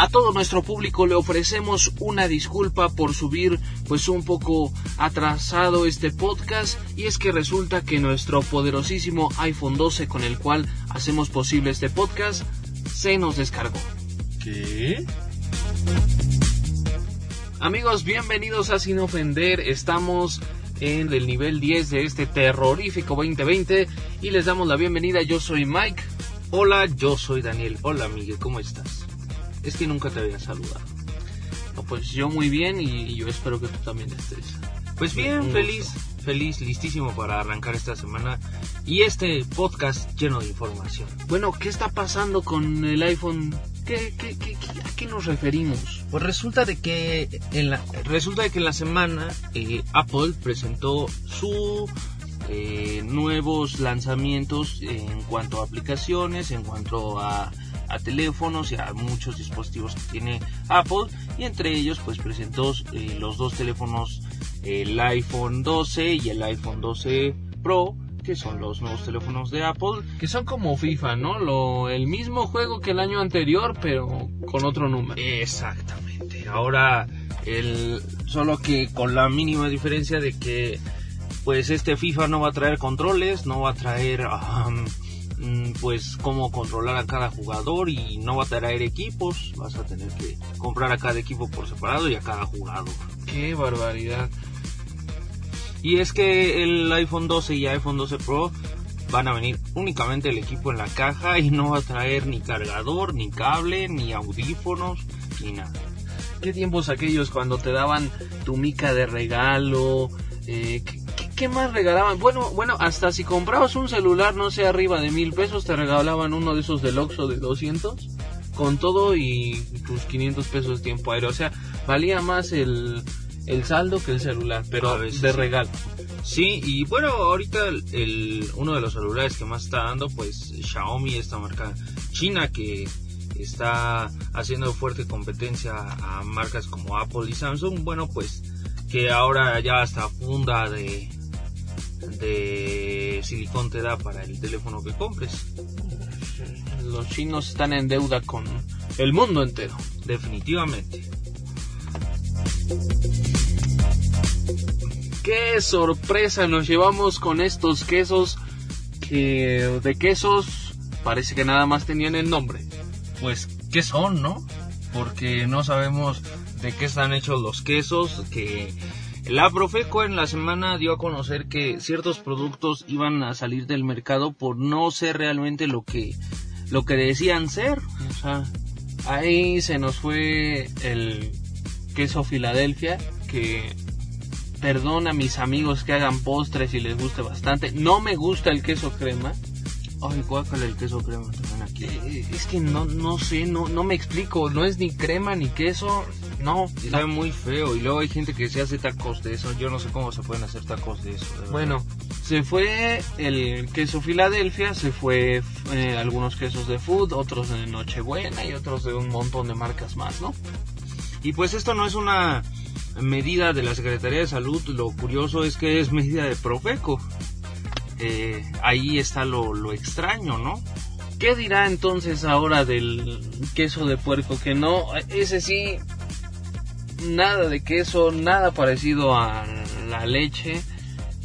A todo nuestro público le ofrecemos una disculpa por subir pues un poco atrasado este podcast y es que resulta que nuestro poderosísimo iPhone 12 con el cual hacemos posible este podcast se nos descargó. ¿Qué? Amigos, bienvenidos a Sin Ofender. Estamos en el nivel 10 de este terrorífico 2020 y les damos la bienvenida. Yo soy Mike. Hola, yo soy Daniel. Hola, Miguel, ¿cómo estás? Es que nunca te había saludado. No, pues yo muy bien y, yo espero que tú también estés. Pues bien, feliz, feliz, listísimo para arrancar esta semana y este podcast lleno de información. Bueno, ¿qué está pasando con el iPhone? ¿Qué, qué, qué, a qué nos referimos? Pues resulta de que en la, resulta de que en la semana eh, Apple presentó su eh, nuevos lanzamientos en cuanto a aplicaciones, en cuanto a a teléfonos y a muchos dispositivos que tiene Apple y entre ellos pues presentó eh, los dos teléfonos el iPhone 12 y el iPhone 12 Pro que son los nuevos teléfonos de Apple que son como FIFA no lo el mismo juego que el año anterior pero con otro número. Exactamente. Ahora el solo que con la mínima diferencia de que pues este FIFA no va a traer controles no va a traer Mm, pues cómo controlar a cada jugador y no va a traer equipos, vas a tener que comprar a cada equipo por separado y a cada jugador. Qué barbaridad. Y es que el iPhone 12 y iPhone 12 Pro van a venir únicamente el equipo en la caja y no va a traer ni cargador, ni cable, ni audífonos, ni nada. ¿Qué tiempos aquellos cuando te daban tu mica de regalo? Eh, ¿qué más regalaban? Bueno, bueno, hasta si comprabas un celular, no sé, arriba de mil pesos, te regalaban uno de esos del Oxxo de 200 con todo y tus 500 pesos de tiempo aéreo. O sea, valía más el, el saldo que el celular, pero de regalo. Sí, y bueno, ahorita el, uno de los celulares que más está dando, pues Xiaomi, esta marca china que está haciendo fuerte competencia a marcas como Apple y Samsung, bueno, pues que ahora ya hasta funda de, de silicón te da para el teléfono que compres. Los chinos están en deuda con el mundo entero. Definitivamente. Qué sorpresa nos llevamos con estos quesos que de quesos parece que nada más tenían el nombre. Pues, ¿qué son, no? Porque no sabemos de qué están hechos los quesos, que la Profeco en la semana dio a conocer que ciertos productos iban a salir del mercado por no ser realmente lo que lo que decían ser. Ahí se nos fue el queso Filadelfia que perdona a mis amigos que hagan postres y les guste bastante. No me gusta el queso crema. Ay, guácala el queso crema también aquí. Es que no, no sé, no, no me explico. No es ni crema ni queso. No. Y sabe muy feo. Y luego hay gente que se hace tacos de eso. Yo no sé cómo se pueden hacer tacos de eso. bueno, se fue el queso Filadelfia, se fue eh, algunos quesos de food, otros de Nochebuena y otros de un montón de marcas más, ¿no? Y pues esto no es una medida de la Secretaría de Salud. Lo curioso es que es medida de Profeco. Eh, ahí está lo, lo extraño, ¿no? ¿Qué dirá entonces ahora del queso de puerco? Que no, ese sí, nada de queso, nada parecido a la leche,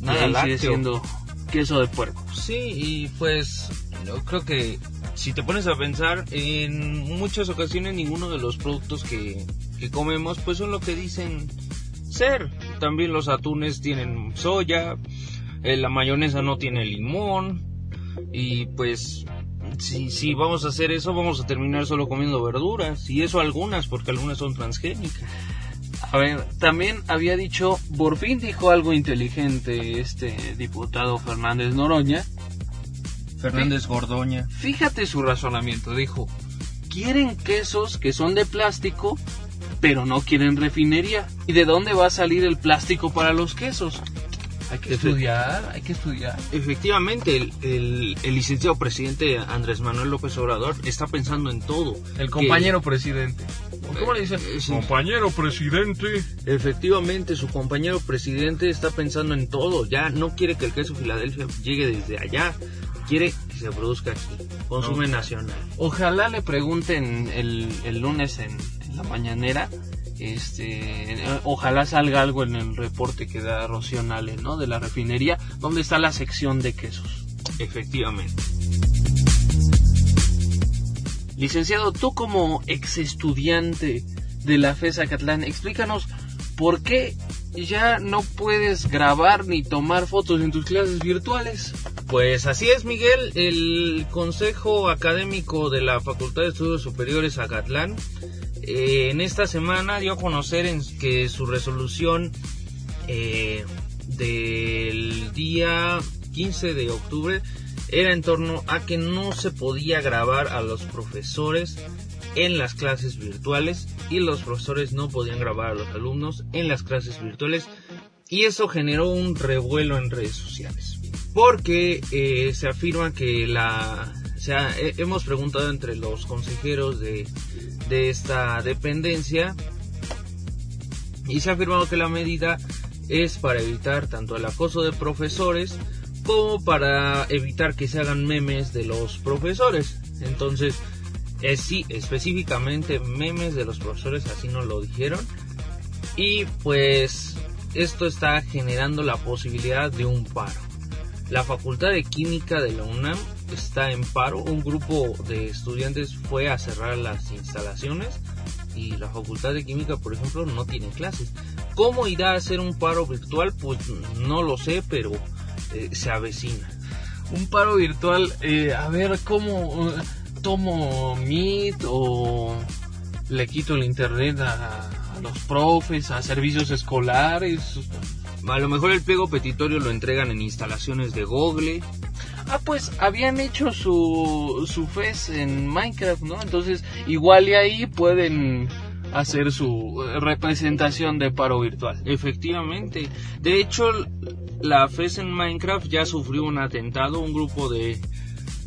nada sigue siendo queso de puerco. Sí, y pues yo creo que si te pones a pensar, en muchas ocasiones ninguno de los productos que, que comemos pues son lo que dicen ser. También los atunes tienen soya, eh, la mayonesa no tiene limón y pues si, si vamos a hacer eso vamos a terminar solo comiendo verduras y eso algunas porque algunas son transgénicas. A ver, también había dicho, por fin dijo algo inteligente este diputado Fernández Noroña. Fernández Gordoña. Fíjate su razonamiento, dijo, quieren quesos que son de plástico, pero no quieren refinería. ¿Y de dónde va a salir el plástico para los quesos? Hay que estudiar, hay que estudiar. Efectivamente, el, el, licenciado presidente Andrés Manuel López Obrador está pensando en todo. El compañero presidente. ¿Cómo le dicen? Eh, compañero presidente. Efectivamente, su compañero presidente está pensando en todo. Ya no quiere que el queso Filadelfia llegue desde allá. Quiere se produzca aquí. Consume nacional. Ojalá le pregunten el, el lunes en, la mañanera. Este, ojalá salga algo en el reporte que da Rocío Nale, ¿no? De la refinería, donde está la sección de quesos. Efectivamente. Licenciado, tú como ex estudiante de la FESA Catlán, explícanos por qué ya no puedes grabar ni tomar fotos en tus clases virtuales. Pues así es, Miguel. El Consejo Académico de la Facultad de Estudios Superiores Acatlán eh, en esta semana dio a conocer en que su resolución eh, del día 15 de octubre era en torno a que no se podía grabar a los profesores en las clases virtuales y los profesores no podían grabar a los alumnos en las clases virtuales. Y eso generó un revuelo en redes sociales porque eh, se afirma que la o sea, hemos preguntado entre los consejeros de, de esta dependencia y se ha afirmado que la medida es para evitar tanto el acoso de profesores como para evitar que se hagan memes de los profesores. Entonces, es sí, específicamente memes de los profesores, así nos lo dijeron. Y pues esto está generando la posibilidad de un paro. La Facultad de Química de la UNAM está en paro. Un grupo de estudiantes fue a cerrar las instalaciones y la Facultad de Química, por ejemplo, no tiene clases. ¿Cómo irá a hacer un paro virtual? Pues no lo sé, pero eh, se avecina. Un paro virtual, eh, a ver cómo eh, tomo Meet o le quito el internet a, a los profes, a servicios escolares. A lo mejor el pliego petitorio lo entregan en instalaciones de Google. Ah, pues habían hecho su, su FES en Minecraft, ¿no? Entonces, igual y ahí pueden hacer su representación de paro virtual. Efectivamente. De hecho, la FES en Minecraft ya sufrió un atentado. Un grupo de,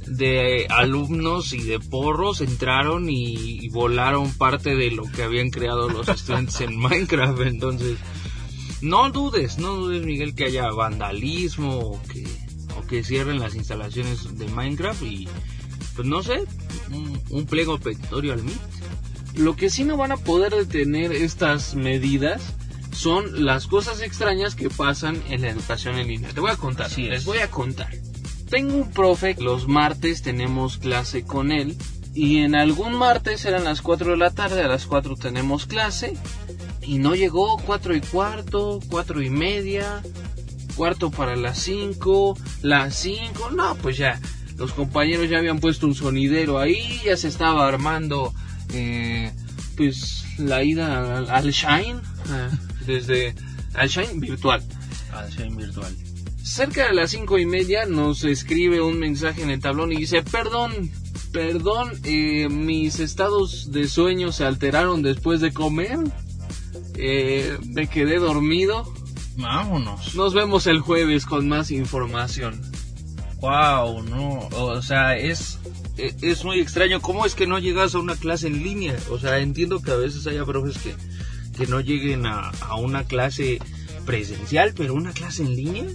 de alumnos y de porros entraron y, volaron parte de lo que habían creado los estudiantes en Minecraft. Entonces, no dudes, no dudes Miguel que haya vandalismo o que, o que cierren las instalaciones de Minecraft y pues no sé, un, pliego petitorio al MIT. Lo que sí no van a poder detener estas medidas son las cosas extrañas que pasan en la educación en línea. Te voy a contar, sí, les voy a contar. Tengo un profe, los martes tenemos clase con él y en algún martes eran las 4 de la tarde, a las 4 tenemos clase y no llegó, 4 y cuarto, 4 y media, cuarto para las 5, las 5, no, pues ya, los compañeros ya habían puesto un sonidero ahí, ya se estaba armando, eh, pues, la ida al, Shine, eh, desde, al Shine virtual. Al Shine virtual. Cerca de las cinco y media nos escribe un mensaje en el tablón y dice, perdón, perdón, eh, mis estados de sueño se alteraron después de comer. Eh, me quedé dormido. Vámonos. Nos vemos el jueves con más información. Wow, no, o sea, es es muy extraño. ¿Cómo es que no llegas a una clase en línea? O sea, entiendo que a veces haya profes que, que no lleguen a, a una clase presencial, pero una clase en línea,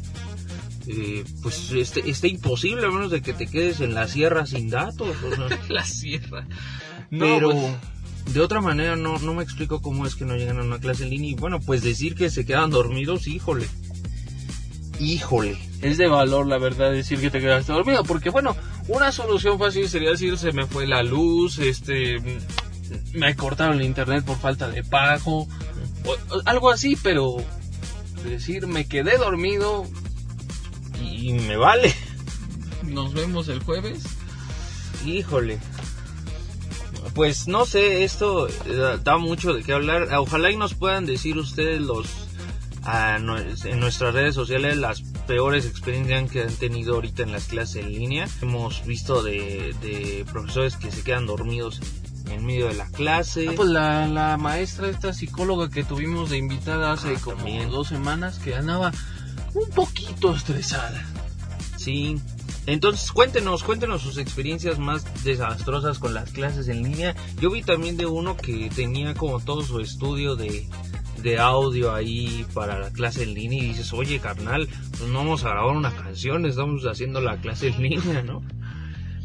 eh, pues este, está imposible a menos de que te quedes en la sierra sin datos. la sierra. No, pero... Pues, de otra manera no, no me explico cómo es que no llegan a una clase en línea y bueno, pues decir que se quedan dormidos, híjole. Híjole. Es de valor, la verdad, decir que te quedaste dormido, porque bueno, una solución fácil sería decir se me fue la luz, este, me cortaron el internet por falta de pago, algo así, pero decir me quedé dormido y me vale. Nos vemos el jueves. Híjole pues no sé, esto eh, da mucho de qué hablar. Ojalá y nos puedan decir ustedes los en nuestras redes sociales las peores experiencias que han tenido ahorita en las clases en línea. Hemos visto de, profesores que se quedan dormidos en medio de la clase. Ah, pues la, maestra, esta psicóloga que tuvimos de invitada hace ah, como dos semanas, que andaba un poquito estresada. Sí, entonces, cuéntenos, cuéntenos sus experiencias más desastrosas con las clases en línea. Yo vi también de uno que tenía como todo su estudio de, de audio ahí para la clase en línea y dices, oye carnal, pues no vamos a grabar una canción, estamos haciendo la clase en línea, ¿no?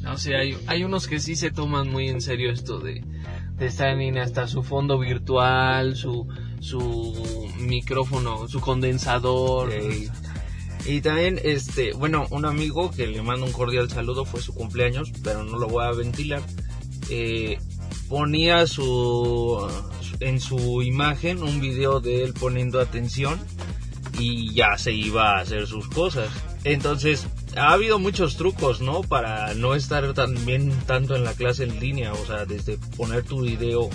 No sé, hay, hay unos que sí se toman muy en serio esto de, de estar en hasta su fondo virtual, su, su micrófono, su condensador. Y también, este, bueno, un amigo que le mando un cordial saludo, fue su cumpleaños, pero no lo voy a ventilar. Eh, ponía su en su imagen un video de él poniendo atención y ya se iba a hacer sus cosas. Entonces, ha habido muchos trucos, ¿no? Para no estar también tanto en la clase en línea, o sea, desde poner tu video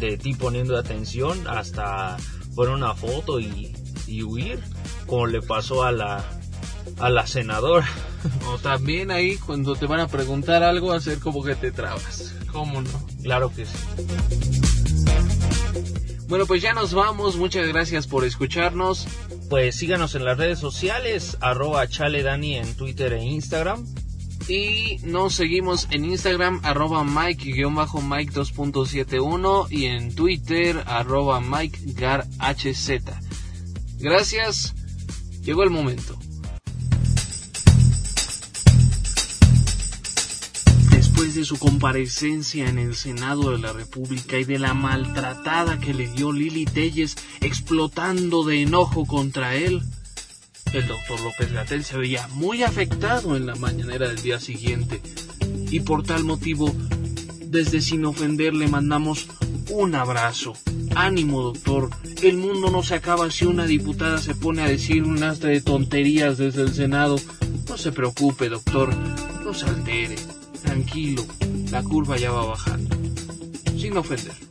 de ti poniendo atención hasta poner una foto y, y huir, como le pasó a la a la senadora. O también ahí cuando te van a preguntar algo hacer como que te trabas. ¿Cómo no? Claro que sí. Bueno, pues ya nos vamos. Muchas gracias por escucharnos. Pues síganos en las redes sociales, arroba chaledani en Twitter e Instagram. Y nos seguimos en Instagram, arroba Mike-Mike 2.71 y en Twitter, arroba Mike Gracias. Llegó el momento. Después de su comparecencia en el Senado de la República y de la maltratada que le dio Lili Telles explotando de enojo contra él, el doctor López Gatel se veía muy afectado en la mañanera del día siguiente y por tal motivo, desde sin ofender le mandamos un abrazo. Ánimo, doctor. El mundo no se acaba si una diputada se pone a decir un astre de tonterías desde el Senado. No se preocupe, doctor. No se altere tranquilo, la curva ya va bajando, sin ofender.